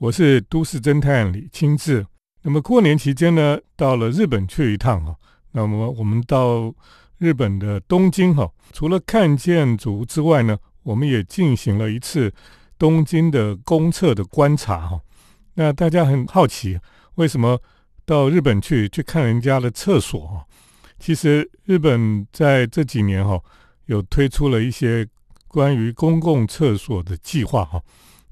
我是都市侦探李清志。那么过年期间呢，到了日本去一趟哈。那么我们到日本的东京哈，除了看建筑之外呢，我们也进行了一次东京的公厕的观察哈。那大家很好奇，为什么到日本去去看人家的厕所哈？其实日本在这几年哈，有推出了一些关于公共厕所的计划哈。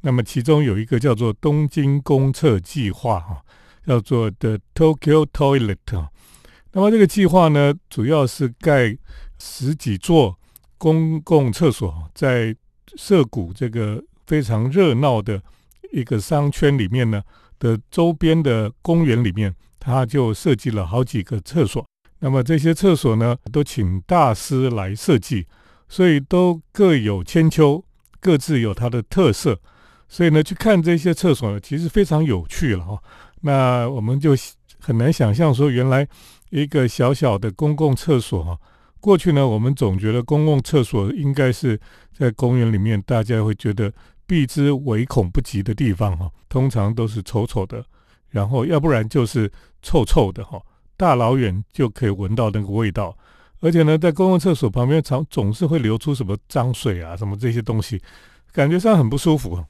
那么其中有一个叫做东京公厕计划哈，叫做 The Tokyo Toilet。那么这个计划呢，主要是盖十几座公共厕所，在涩谷这个非常热闹的一个商圈里面呢的周边的公园里面，它就设计了好几个厕所。那么这些厕所呢，都请大师来设计，所以都各有千秋，各自有它的特色。所以呢，去看这些厕所呢，其实非常有趣了哈。那我们就很难想象说，原来一个小小的公共厕所哈，过去呢，我们总觉得公共厕所应该是在公园里面，大家会觉得避之唯恐不及的地方哈。通常都是丑丑的，然后要不然就是臭臭的哈，大老远就可以闻到那个味道。而且呢，在公共厕所旁边常总是会流出什么脏水啊，什么这些东西，感觉上很不舒服。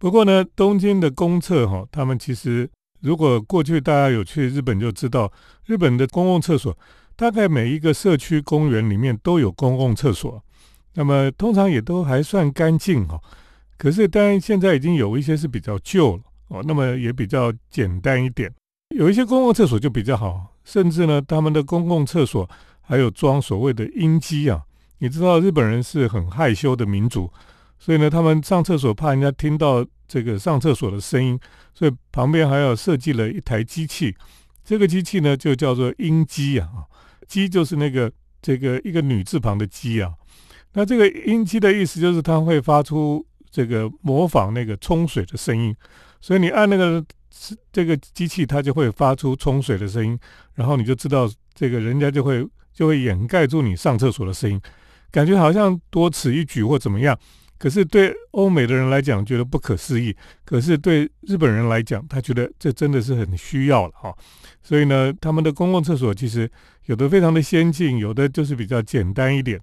不过呢，东京的公厕哈，他们其实如果过去大家有去日本就知道，日本的公共厕所大概每一个社区公园里面都有公共厕所，那么通常也都还算干净哈。可是当然现在已经有一些是比较旧了哦，那么也比较简单一点。有一些公共厕所就比较好，甚至呢，他们的公共厕所还有装所谓的音机啊。你知道日本人是很害羞的民族。所以呢，他们上厕所怕人家听到这个上厕所的声音，所以旁边还要设计了一台机器。这个机器呢，就叫做音机啊，机就是那个这个一个女字旁的机啊。那这个音机的意思就是它会发出这个模仿那个冲水的声音，所以你按那个这个机器，它就会发出冲水的声音，然后你就知道这个人家就会就会掩盖住你上厕所的声音，感觉好像多此一举或怎么样。可是对欧美的人来讲，觉得不可思议；可是对日本人来讲，他觉得这真的是很需要了哈。所以呢，他们的公共厕所其实有的非常的先进，有的就是比较简单一点。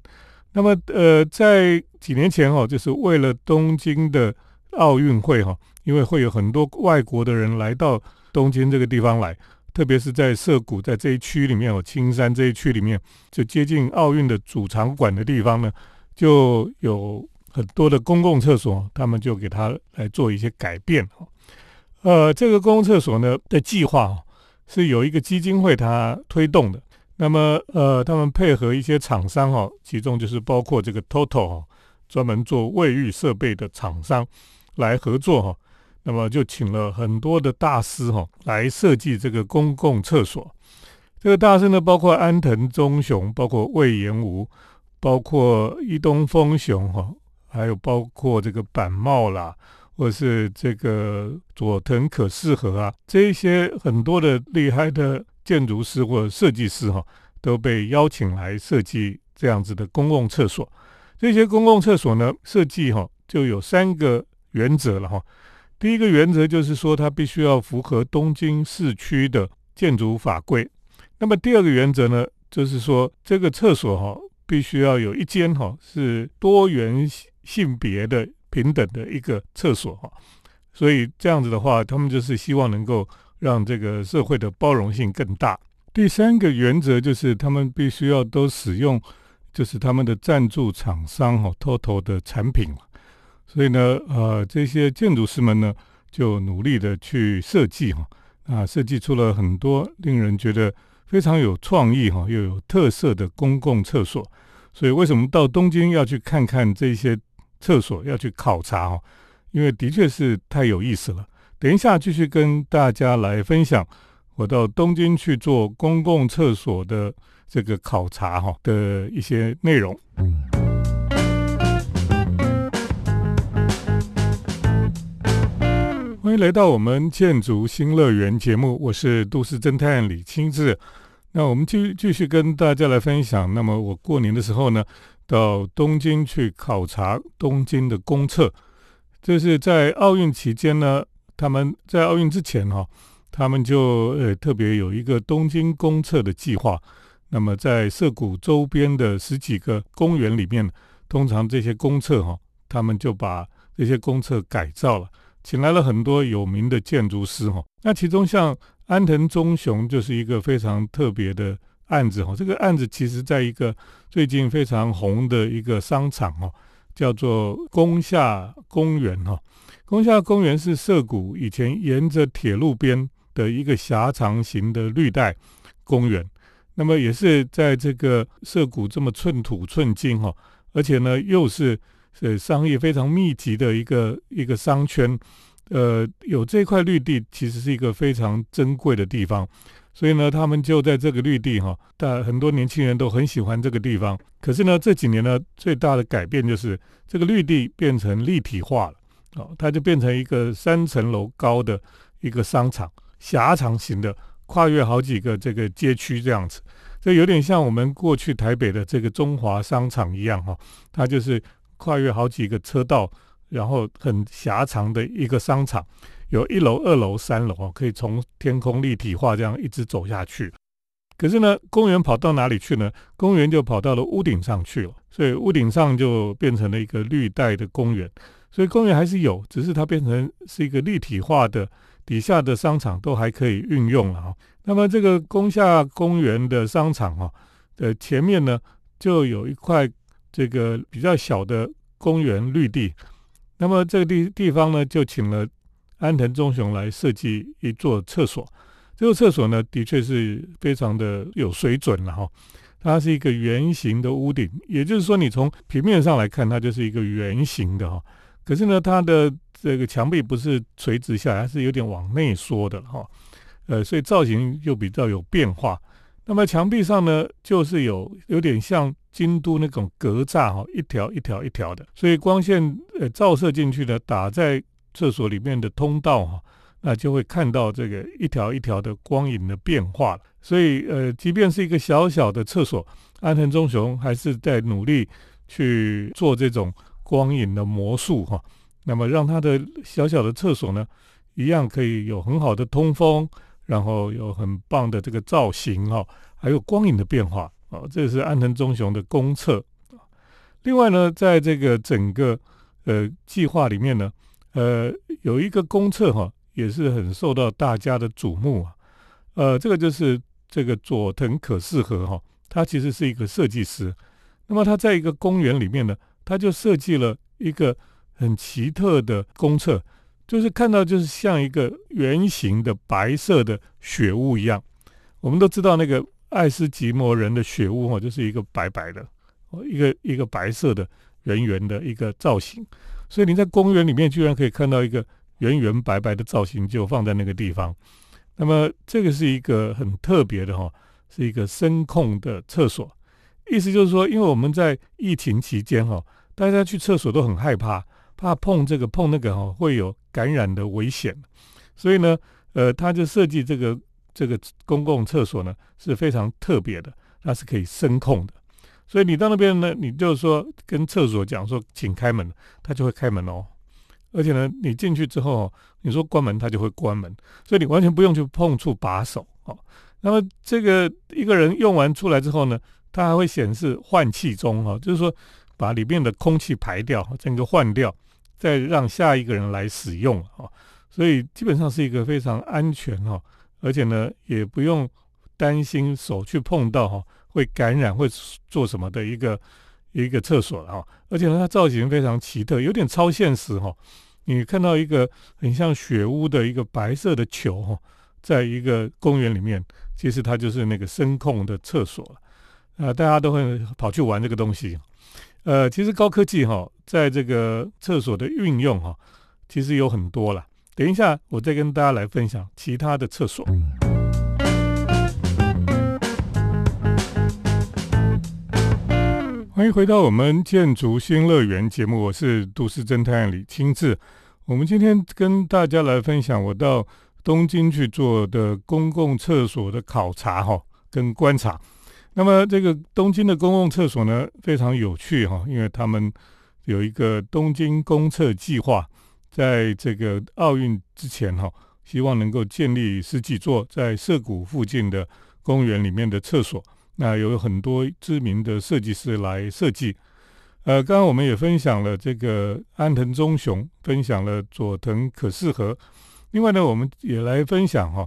那么，呃，在几年前哈，就是为了东京的奥运会哈，因为会有很多外国的人来到东京这个地方来，特别是在涩谷在这一区里面哦，青山这一区里面，就接近奥运的主场馆的地方呢，就有。很多的公共厕所，他们就给他来做一些改变呃，这个公共厕所呢的计划是有一个基金会它推动的。那么呃，他们配合一些厂商哈，其中就是包括这个 Total 哈，专门做卫浴设备的厂商来合作哈。那么就请了很多的大师哈来设计这个公共厕所。这个大师呢，包括安藤忠雄，包括魏延武，包括伊东丰雄哈。还有包括这个板茂啦，或是这个佐藤可适合啊，这一些很多的厉害的建筑师或者设计师哈，都被邀请来设计这样子的公共厕所。这些公共厕所呢，设计哈就有三个原则了哈。第一个原则就是说，它必须要符合东京市区的建筑法规。那么第二个原则呢，就是说这个厕所哈，必须要有一间哈是多元。性别的平等的一个厕所哈，所以这样子的话，他们就是希望能够让这个社会的包容性更大。第三个原则就是他们必须要都使用，就是他们的赞助厂商哈，TOTO 的产品。所以呢，呃，这些建筑师们呢，就努力的去设计哈，啊，设计出了很多令人觉得非常有创意哈，又有特色的公共厕所。所以为什么到东京要去看看这些？厕所要去考察哦，因为的确是太有意思了。等一下继续跟大家来分享我到东京去做公共厕所的这个考察哈的一些内容。欢迎来到我们建筑新乐园节目，我是都市侦探李清志。那我们继继续跟大家来分享。那么我过年的时候呢？到东京去考察东京的公厕，这是在奥运期间呢，他们在奥运之前哈，他们就呃特别有一个东京公厕的计划。那么在涩谷周边的十几个公园里面，通常这些公厕哈，他们就把这些公厕改造了，请来了很多有名的建筑师哈。那其中像安藤忠雄就是一个非常特别的案子哈。这个案子其实在一个最近非常红的一个商场哦，叫做宫下公园哈。宫下公园是涩谷以前沿着铁路边的一个狭长型的绿带公园。那么也是在这个涩谷这么寸土寸金哈，而且呢又是呃商业非常密集的一个一个商圈，呃有这块绿地其实是一个非常珍贵的地方，所以呢他们就在这个绿地哈，但很多年轻人都很喜欢这个地方。可是呢这几年呢最大的改变就是这个绿地变成立体化了，哦，它就变成一个三层楼高的一个商场，狭长型的。跨越好几个这个街区这样子，这有点像我们过去台北的这个中华商场一样哈，它就是跨越好几个车道，然后很狭长的一个商场，有一楼、二楼、三楼哦，可以从天空立体化这样一直走下去。可是呢，公园跑到哪里去呢？公园就跑到了屋顶上去了，所以屋顶上就变成了一个绿带的公园。所以公园还是有，只是它变成是一个立体化的。底下的商场都还可以运用了哈。那么这个宫下公园的商场哈的前面呢，就有一块这个比较小的公园绿地。那么这个地地方呢，就请了安藤忠雄来设计一座厕所。这个厕所呢，的确是非常的有水准了哈。它是一个圆形的屋顶，也就是说，你从平面上来看，它就是一个圆形的哈。可是呢，它的这个墙壁不是垂直下来，是有点往内缩的哈，呃，所以造型又比较有变化。那么墙壁上呢，就是有有点像京都那种格栅哈，一条一条一条的，所以光线呃照射进去的，打在厕所里面的通道哈，那就会看到这个一条一条的光影的变化所以呃，即便是一个小小的厕所，安藤忠雄还是在努力去做这种。光影的魔术哈，那么让他的小小的厕所呢，一样可以有很好的通风，然后有很棒的这个造型哈，还有光影的变化啊，这是安藤忠雄的公厕。另外呢，在这个整个呃计划里面呢，呃，有一个公厕哈，也是很受到大家的瞩目啊。呃，这个就是这个佐藤可士和哈，他其实是一个设计师，那么他在一个公园里面呢。他就设计了一个很奇特的公厕，就是看到就是像一个圆形的白色的雪屋一样。我们都知道那个爱斯基摩人的雪屋哈，就是一个白白的，哦，一个一个白色的圆圆的一个造型。所以你在公园里面居然可以看到一个圆圆白白的造型，就放在那个地方。那么这个是一个很特别的哈，是一个声控的厕所。意思就是说，因为我们在疫情期间哈。大家去厕所都很害怕，怕碰这个碰那个哈，会有感染的危险。所以呢，呃，他就设计这个这个公共厕所呢是非常特别的，它是可以声控的。所以你到那边呢，你就说跟厕所讲说，请开门，它就会开门哦。而且呢，你进去之后，你说关门，它就会关门。所以你完全不用去碰触把手哦。那么这个一个人用完出来之后呢，它还会显示换气中哈，就是说。把里面的空气排掉，整个换掉，再让下一个人来使用啊，所以基本上是一个非常安全哈，而且呢也不用担心手去碰到哈会感染会做什么的一个一个厕所啊，而且它造型非常奇特，有点超现实哈。你看到一个很像雪屋的一个白色的球哈，在一个公园里面，其实它就是那个声控的厕所了啊，大家都会跑去玩这个东西。呃，其实高科技哈，在这个厕所的运用哈，其实有很多了。等一下，我再跟大家来分享其他的厕所。欢迎回到我们建筑新乐园节目，我是都市侦探李清志。我们今天跟大家来分享我到东京去做的公共厕所的考察哈，跟观察。那么这个东京的公共厕所呢，非常有趣哈，因为他们有一个东京公厕计划，在这个奥运之前哈，希望能够建立十几座在涩谷附近的公园里面的厕所。那有很多知名的设计师来设计。呃，刚刚我们也分享了这个安藤忠雄，分享了佐藤可士和。另外呢，我们也来分享哈。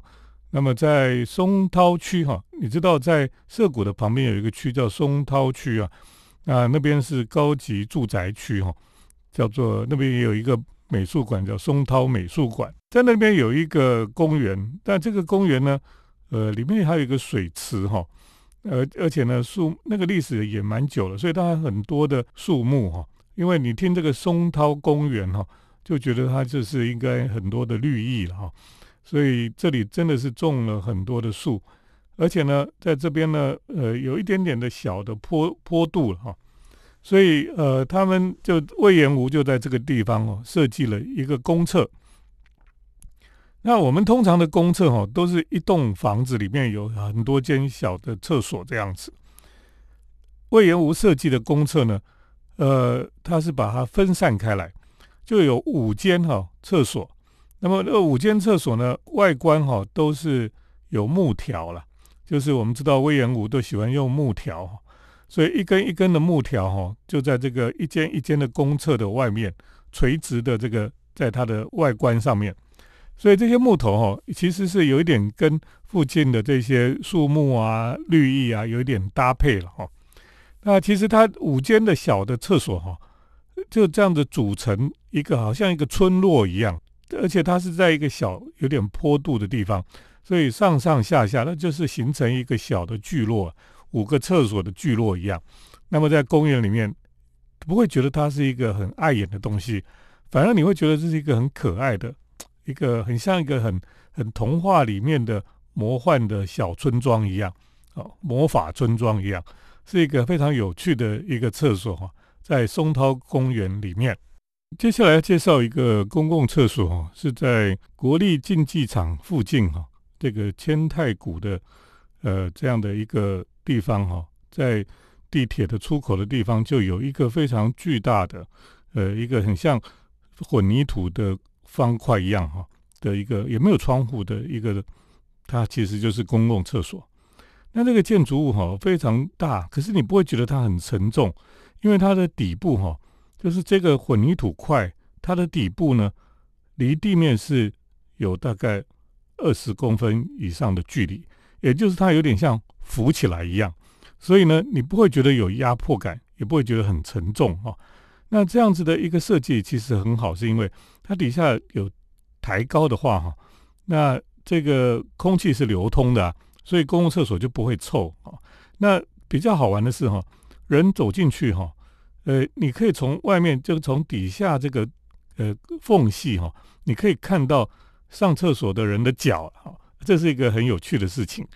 那么在松涛区哈，你知道在涩谷的旁边有一个区叫松涛区啊，那那边是高级住宅区哈，叫做那边也有一个美术馆叫松涛美术馆，在那边有一个公园，但这个公园呢，呃，里面还有一个水池哈，而而且呢树那个历史也蛮久了，所以它很多的树木哈，因为你听这个松涛公园哈，就觉得它就是应该很多的绿意了哈。所以这里真的是种了很多的树，而且呢，在这边呢，呃，有一点点的小的坡坡度了哈。所以呃，他们就魏延吴就在这个地方哦，设计了一个公厕。那我们通常的公厕哈，都是一栋房子里面有很多间小的厕所这样子。魏延吴设计的公厕呢，呃，他是把它分散开来，就有五间哈厕所。那么那五间厕所呢，外观哈都是有木条了，就是我们知道魏延武都喜欢用木条，所以一根一根的木条哈，就在这个一间一间的公厕的外面，垂直的这个在它的外观上面，所以这些木头哈，其实是有一点跟附近的这些树木啊、绿意啊有一点搭配了哈。那其实它五间的小的厕所哈，就这样子组成一个好像一个村落一样。而且它是在一个小有点坡度的地方，所以上上下下，那就是形成一个小的聚落，五个厕所的聚落一样。那么在公园里面，不会觉得它是一个很碍眼的东西，反而你会觉得这是一个很可爱的，一个很像一个很很童话里面的魔幻的小村庄一样，哦，魔法村庄一样，是一个非常有趣的一个厕所哈，在松涛公园里面。接下来介绍一个公共厕所哈，是在国立竞技场附近哈，这个千太谷的呃这样的一个地方哈，在地铁的出口的地方就有一个非常巨大的呃一个很像混凝土的方块一样哈的一个也没有窗户的一个，它其实就是公共厕所。那这个建筑物哈非常大，可是你不会觉得它很沉重，因为它的底部哈。就是这个混凝土块，它的底部呢，离地面是有大概二十公分以上的距离，也就是它有点像浮起来一样，所以呢，你不会觉得有压迫感，也不会觉得很沉重哈。那这样子的一个设计其实很好，是因为它底下有抬高的话哈，那这个空气是流通的，所以公共厕所就不会臭啊。那比较好玩的是哈，人走进去哈。呃，你可以从外面就从底下这个呃缝隙哈，你可以看到上厕所的人的脚哈，这是一个很有趣的事情。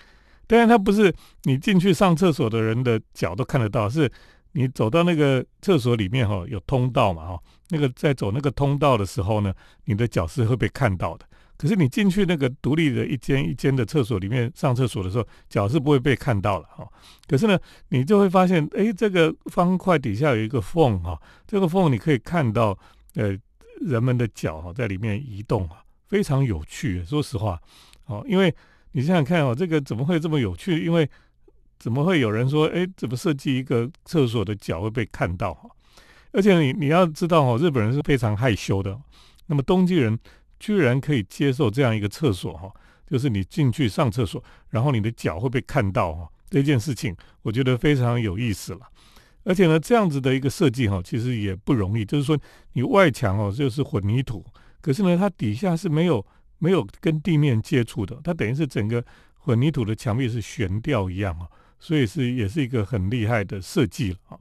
当然，它不是你进去上厕所的人的脚都看得到，是你走到那个厕所里面哈，有通道嘛哈，那个在走那个通道的时候呢，你的脚是会被看到的。可是你进去那个独立的一间一间的厕所里面上厕所的时候，脚是不会被看到了哈。可是呢，你就会发现，哎，这个方块底下有一个缝哈，这个缝你可以看到，呃，人们的脚哈在里面移动啊，非常有趣。说实话，哦，因为你想想看哦，这个怎么会这么有趣？因为怎么会有人说，哎，怎么设计一个厕所的脚会被看到哈？而且你你要知道哦，日本人是非常害羞的，那么东京人。居然可以接受这样一个厕所哈，就是你进去上厕所，然后你的脚会被看到哈，这件事情我觉得非常有意思了。而且呢，这样子的一个设计哈，其实也不容易。就是说，你外墙哦就是混凝土，可是呢，它底下是没有没有跟地面接触的，它等于是整个混凝土的墙壁是悬吊一样啊，所以是也是一个很厉害的设计了啊。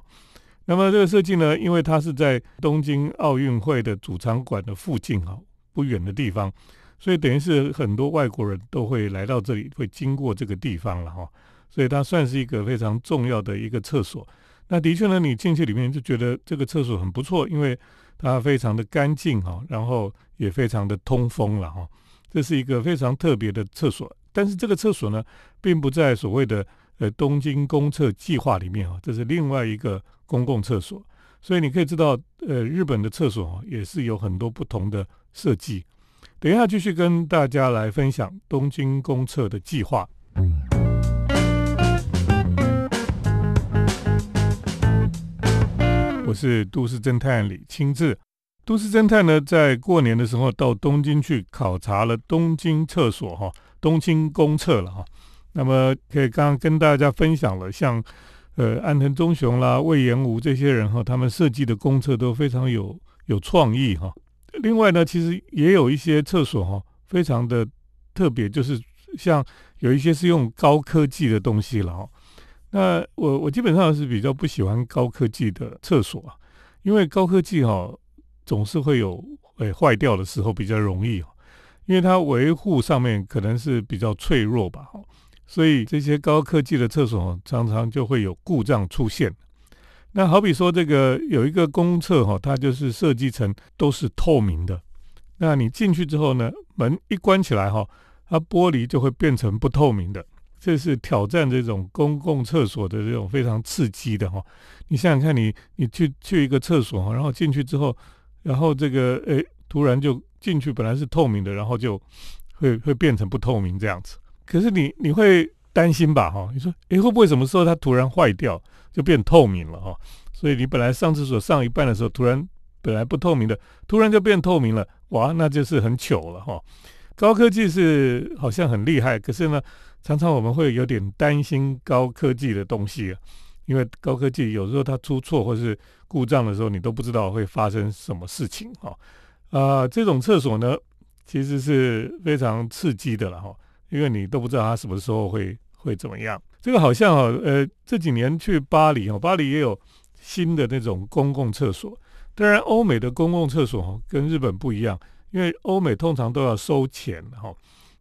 那么这个设计呢，因为它是在东京奥运会的主场馆的附近哈。不远的地方，所以等于是很多外国人都会来到这里，会经过这个地方了哈。所以它算是一个非常重要的一个厕所。那的确呢，你进去里面就觉得这个厕所很不错，因为它非常的干净哈，然后也非常的通风了哈。这是一个非常特别的厕所。但是这个厕所呢，并不在所谓的呃东京公厕计划里面啊，这是另外一个公共厕所。所以你可以知道，呃，日本的厕所也是有很多不同的。设计。等一下继续跟大家来分享东京公厕的计划。我是都市侦探李清志。都市侦探呢，在过年的时候到东京去考察了东京厕所哈，东京公厕了哈。那么可以刚刚跟大家分享了，像呃安藤忠雄啦、魏延武这些人哈，他们设计的公厕都非常有有创意哈。另外呢，其实也有一些厕所哈，非常的特别，就是像有一些是用高科技的东西了哈。那我我基本上是比较不喜欢高科技的厕所啊，因为高科技哈总是会有诶坏掉的时候比较容易，因为它维护上面可能是比较脆弱吧哈，所以这些高科技的厕所常常就会有故障出现。那好比说，这个有一个公厕哈，它就是设计成都是透明的。那你进去之后呢，门一关起来哈，它玻璃就会变成不透明的。这是挑战这种公共厕所的这种非常刺激的哈。你想想看，你你去去一个厕所哈，然后进去之后，然后这个诶，突然就进去本来是透明的，然后就会会变成不透明这样子。可是你你会担心吧哈？你说诶，会不会什么时候它突然坏掉？就变透明了哈，所以你本来上厕所上一半的时候，突然本来不透明的，突然就变透明了，哇，那就是很糗了哈。高科技是好像很厉害，可是呢，常常我们会有点担心高科技的东西啊，因为高科技有时候它出错或是故障的时候，你都不知道会发生什么事情哈。啊，这种厕所呢，其实是非常刺激的了哈，因为你都不知道他什么时候会会怎么样。这个好像哦，呃，这几年去巴黎哦，巴黎也有新的那种公共厕所。当然，欧美的公共厕所跟日本不一样，因为欧美通常都要收钱哈。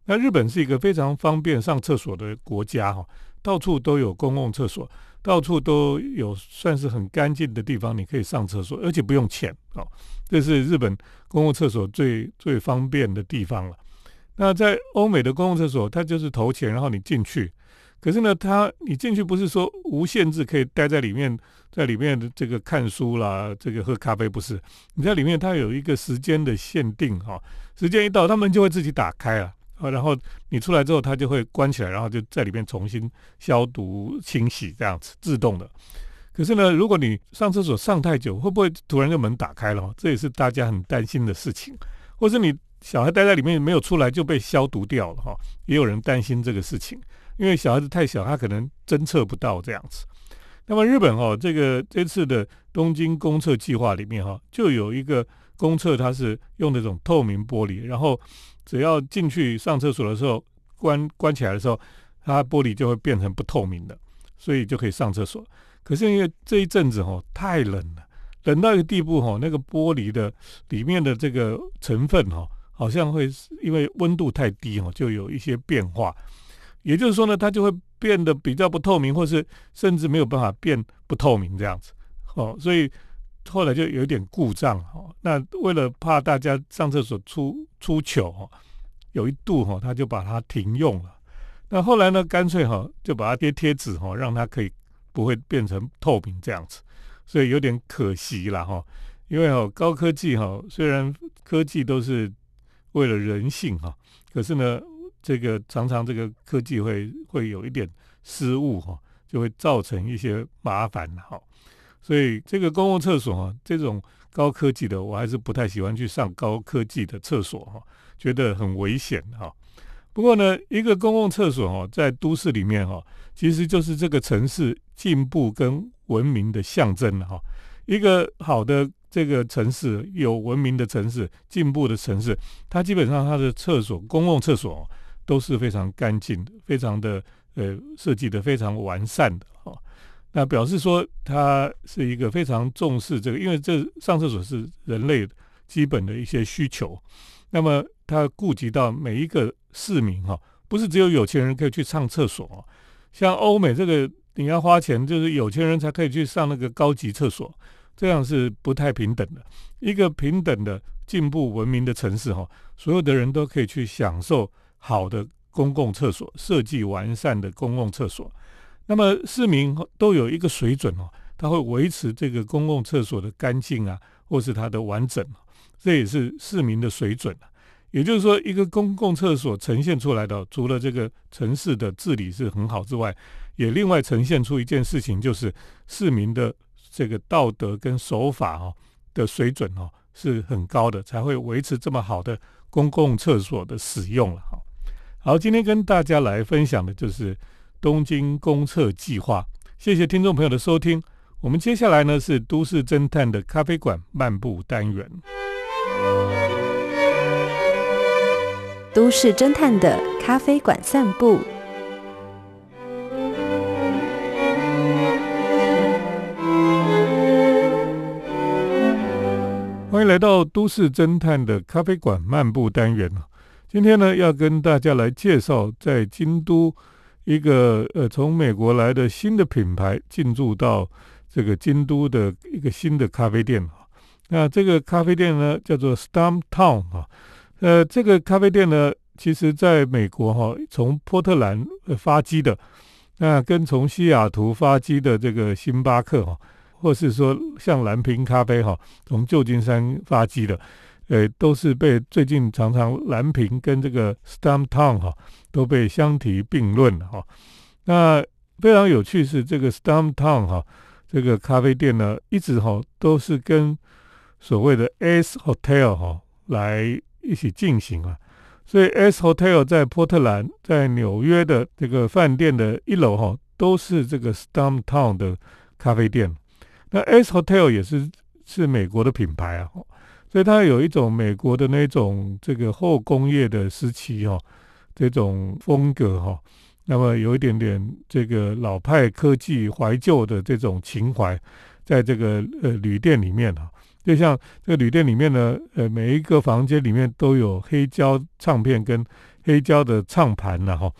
那日本是一个非常方便上厕所的国家哈，到处都有公共厕所，到处都有算是很干净的地方，你可以上厕所，而且不用钱哦。这是日本公共厕所最最方便的地方了。那在欧美的公共厕所，它就是投钱，然后你进去。可是呢，它你进去不是说无限制可以待在里面，在里面的这个看书啦，这个喝咖啡不是？你在里面它有一个时间的限定哈，时间一到，他们就会自己打开了啊，然后你出来之后，它就会关起来，然后就在里面重新消毒清洗这样子自动的。可是呢，如果你上厕所上太久，会不会突然就门打开了？这也是大家很担心的事情。或是你小孩待在里面没有出来就被消毒掉了哈，也有人担心这个事情。因为小孩子太小，他可能侦测不到这样子。那么日本哈，这个这次的东京公厕计划里面哈，就有一个公厕，它是用那种透明玻璃，然后只要进去上厕所的时候，关关起来的时候，它玻璃就会变成不透明的，所以就可以上厕所。可是因为这一阵子哈太冷了，冷到一个地步哈，那个玻璃的里面的这个成分哈，好像会因为温度太低哈，就有一些变化。也就是说呢，它就会变得比较不透明，或是甚至没有办法变不透明这样子，哦，所以后来就有点故障哦。那为了怕大家上厕所出出糗哦，有一度哈，他就把它停用了。那后来呢，干脆哈就把它贴贴纸哈，让它可以不会变成透明这样子，所以有点可惜了哈。因为哦，高科技哈，虽然科技都是为了人性哈，可是呢。这个常常这个科技会会有一点失误哈，就会造成一些麻烦哈。所以这个公共厕所哈，这种高科技的，我还是不太喜欢去上高科技的厕所哈，觉得很危险哈。不过呢，一个公共厕所哈，在都市里面哈，其实就是这个城市进步跟文明的象征哈。一个好的这个城市，有文明的城市，进步的城市，它基本上它的厕所，公共厕所。都是非常干净的，非常的呃设计的非常完善的哈。那表示说，它是一个非常重视这个，因为这上厕所是人类基本的一些需求。那么，它顾及到每一个市民哈，不是只有有钱人可以去上厕所。像欧美这个，你要花钱，就是有钱人才可以去上那个高级厕所，这样是不太平等的。一个平等的进步文明的城市哈，所有的人都可以去享受。好的公共厕所，设计完善的公共厕所，那么市民都有一个水准哦，他会维持这个公共厕所的干净啊，或是它的完整，这也是市民的水准也就是说，一个公共厕所呈现出来的，除了这个城市的治理是很好之外，也另外呈现出一件事情，就是市民的这个道德跟守法哦的水准哦是很高的，才会维持这么好的公共厕所的使用了哈。好，今天跟大家来分享的就是东京公厕计划。谢谢听众朋友的收听。我们接下来呢是都市侦探的咖啡馆漫步单元。都市侦探的咖啡馆散步。欢迎来到都市侦探的咖啡馆漫步单元今天呢，要跟大家来介绍在京都一个呃从美国来的新的品牌进驻到这个京都的一个新的咖啡店那这个咖啡店呢，叫做 Stump Town 啊。呃，这个咖啡店呢，其实在美国哈，从波特兰发机的，那跟从西雅图发机的这个星巴克哈，或是说像蓝瓶咖啡哈，从旧金山发机的，呃，都是被最近常常蓝瓶跟这个 Stump Town 哈，都被相提并论哈。那非常有趣是这个 Stump Town 哈，这个咖啡店呢，一直哈都是跟所谓的 S Hotel 哈来。一起进行啊，所以 S Hotel 在波特兰，在纽约的这个饭店的一楼哈，都是这个 Stump Town 的咖啡店。那 S Hotel 也是是美国的品牌啊，所以它有一种美国的那种这个后工业的时期哈，这种风格哈，那么有一点点这个老派科技怀旧的这种情怀，在这个呃旅店里面啊。就像这个旅店里面呢，呃，每一个房间里面都有黑胶唱片跟黑胶的唱盘了哈。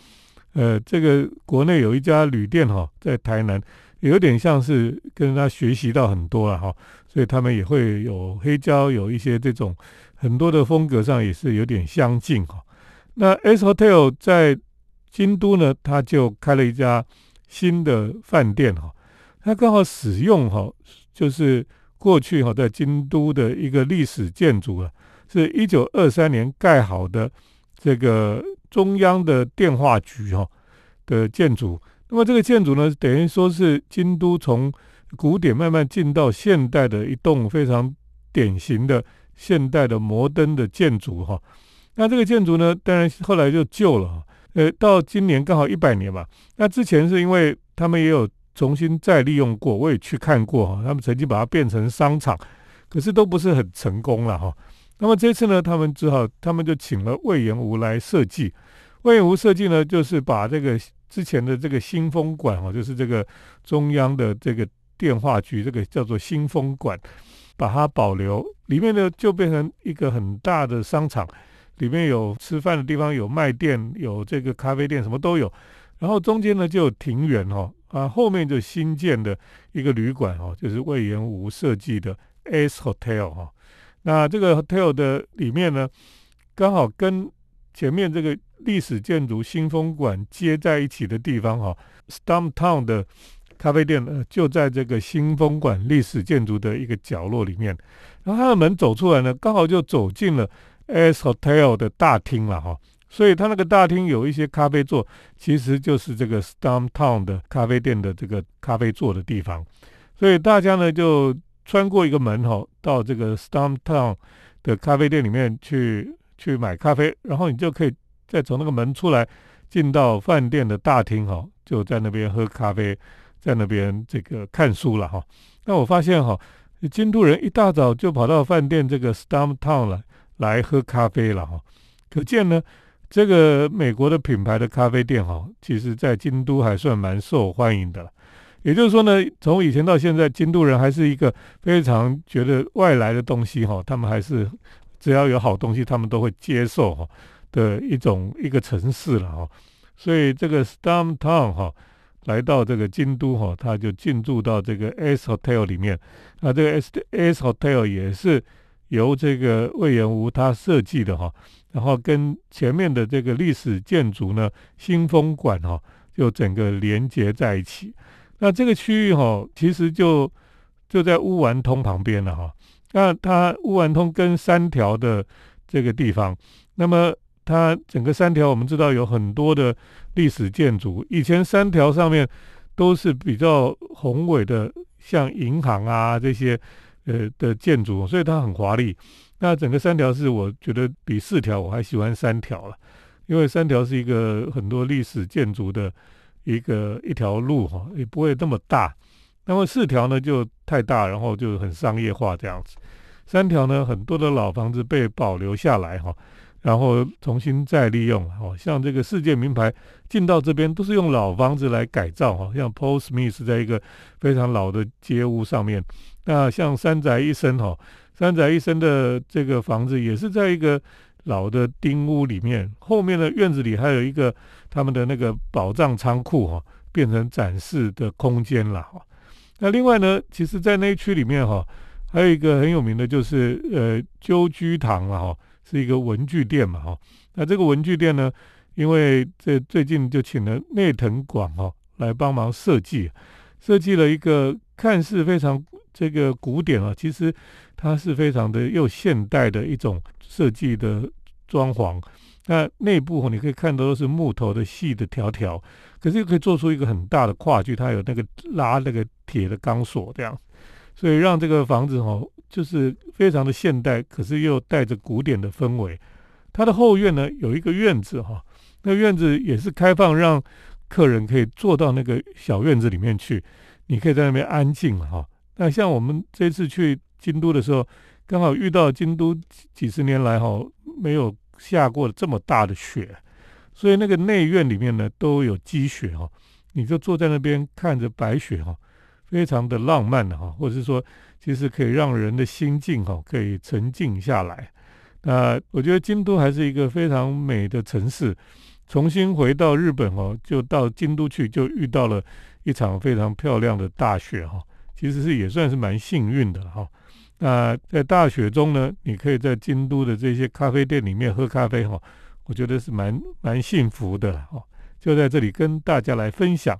呃，这个国内有一家旅店哈，在台南，有点像是跟他学习到很多了哈，所以他们也会有黑胶，有一些这种很多的风格上也是有点相近哈。那 S Hotel 在京都呢，他就开了一家新的饭店哈，他刚好使用哈，就是。过去哈，在京都的一个历史建筑啊，是一九二三年盖好的这个中央的电话局哈的建筑。那么这个建筑呢，等于说是京都从古典慢慢进到现代的一栋非常典型的现代的摩登的建筑哈。那这个建筑呢，当然后来就旧了，呃，到今年刚好一百年嘛。那之前是因为他们也有。重新再利用过，我也去看过哈。他们曾经把它变成商场，可是都不是很成功了哈。那么这次呢，他们只好，他们就请了魏延吴来设计。魏延吴设计呢，就是把这个之前的这个新风馆哦，就是这个中央的这个电话局，这个叫做新风馆，把它保留。里面呢，就变成一个很大的商场，里面有吃饭的地方，有卖店，有这个咖啡店，什么都有。然后中间呢，就有庭园哦。啊，后面就新建的一个旅馆哦，就是魏延吴设计的 S Hotel 哈。那这个 hotel 的里面呢，刚好跟前面这个历史建筑新风馆接在一起的地方哈，Stump Town 的咖啡店呢，就在这个新风馆历史建筑的一个角落里面。然后它的门走出来呢，刚好就走进了 S Hotel 的大厅了哈。所以它那个大厅有一些咖啡座，其实就是这个 Stump Town 的咖啡店的这个咖啡座的地方。所以大家呢就穿过一个门哈，到这个 Stump Town 的咖啡店里面去去买咖啡，然后你就可以再从那个门出来，进到饭店的大厅哈，就在那边喝咖啡，在那边这个看书了哈。那我发现哈，京都人一大早就跑到饭店这个 Stump Town 来来喝咖啡了哈，可见呢。这个美国的品牌的咖啡店哈，其实在京都还算蛮受欢迎的。也就是说呢，从以前到现在，京都人还是一个非常觉得外来的东西哈，他们还是只要有好东西，他们都会接受哈的一种一个城市了哈。所以这个 Stump Town 哈来到这个京都哈，他就进驻到这个 S Hotel 里面。那这个 S S Hotel 也是由这个魏延吴他设计的哈。然后跟前面的这个历史建筑呢，新风馆哈，就整个连接在一起。那这个区域哈，其实就就在乌丸通旁边了哈。那它乌丸通跟三条的这个地方，那么它整个三条我们知道有很多的历史建筑，以前三条上面都是比较宏伟的，像银行啊这些呃的建筑，所以它很华丽。那整个三条是我觉得比四条我还喜欢三条了，因为三条是一个很多历史建筑的一个一条路哈，也不会那么大。那么四条呢就太大，然后就很商业化这样子。三条呢很多的老房子被保留下来哈，然后重新再利用哈。像这个世界名牌进到这边都是用老房子来改造哈，像 Paul Smith 在一个非常老的街屋上面。那像三宅一生哈，三宅一生的这个房子也是在一个老的丁屋里面，后面的院子里还有一个他们的那个宝藏仓库哈，变成展示的空间了哈。那另外呢，其实，在那一区里面哈，还有一个很有名的，就是呃鸠居堂了哈，是一个文具店嘛哈。那这个文具店呢，因为这最近就请了内藤广哈来帮忙设计，设计了一个看似非常这个古典啊，其实它是非常的又现代的一种设计的装潢。那内部你可以看到都是木头的细的条条，可是又可以做出一个很大的跨距，它有那个拉那个铁的钢索这样，所以让这个房子哈就是非常的现代，可是又带着古典的氛围。它的后院呢有一个院子哈，那院子也是开放，让客人可以坐到那个小院子里面去，你可以在那边安静哈。那像我们这次去京都的时候，刚好遇到京都几十年来哈没有。下过这么大的雪，所以那个内院里面呢都有积雪哈，你就坐在那边看着白雪哈，非常的浪漫哈，或者是说其实可以让人的心境哈可以沉静下来。那我觉得京都还是一个非常美的城市。重新回到日本哦，就到京都去，就遇到了一场非常漂亮的大雪哈，其实是也算是蛮幸运的哈。那在大雪中呢，你可以在京都的这些咖啡店里面喝咖啡哈，我觉得是蛮蛮幸福的哈。就在这里跟大家来分享，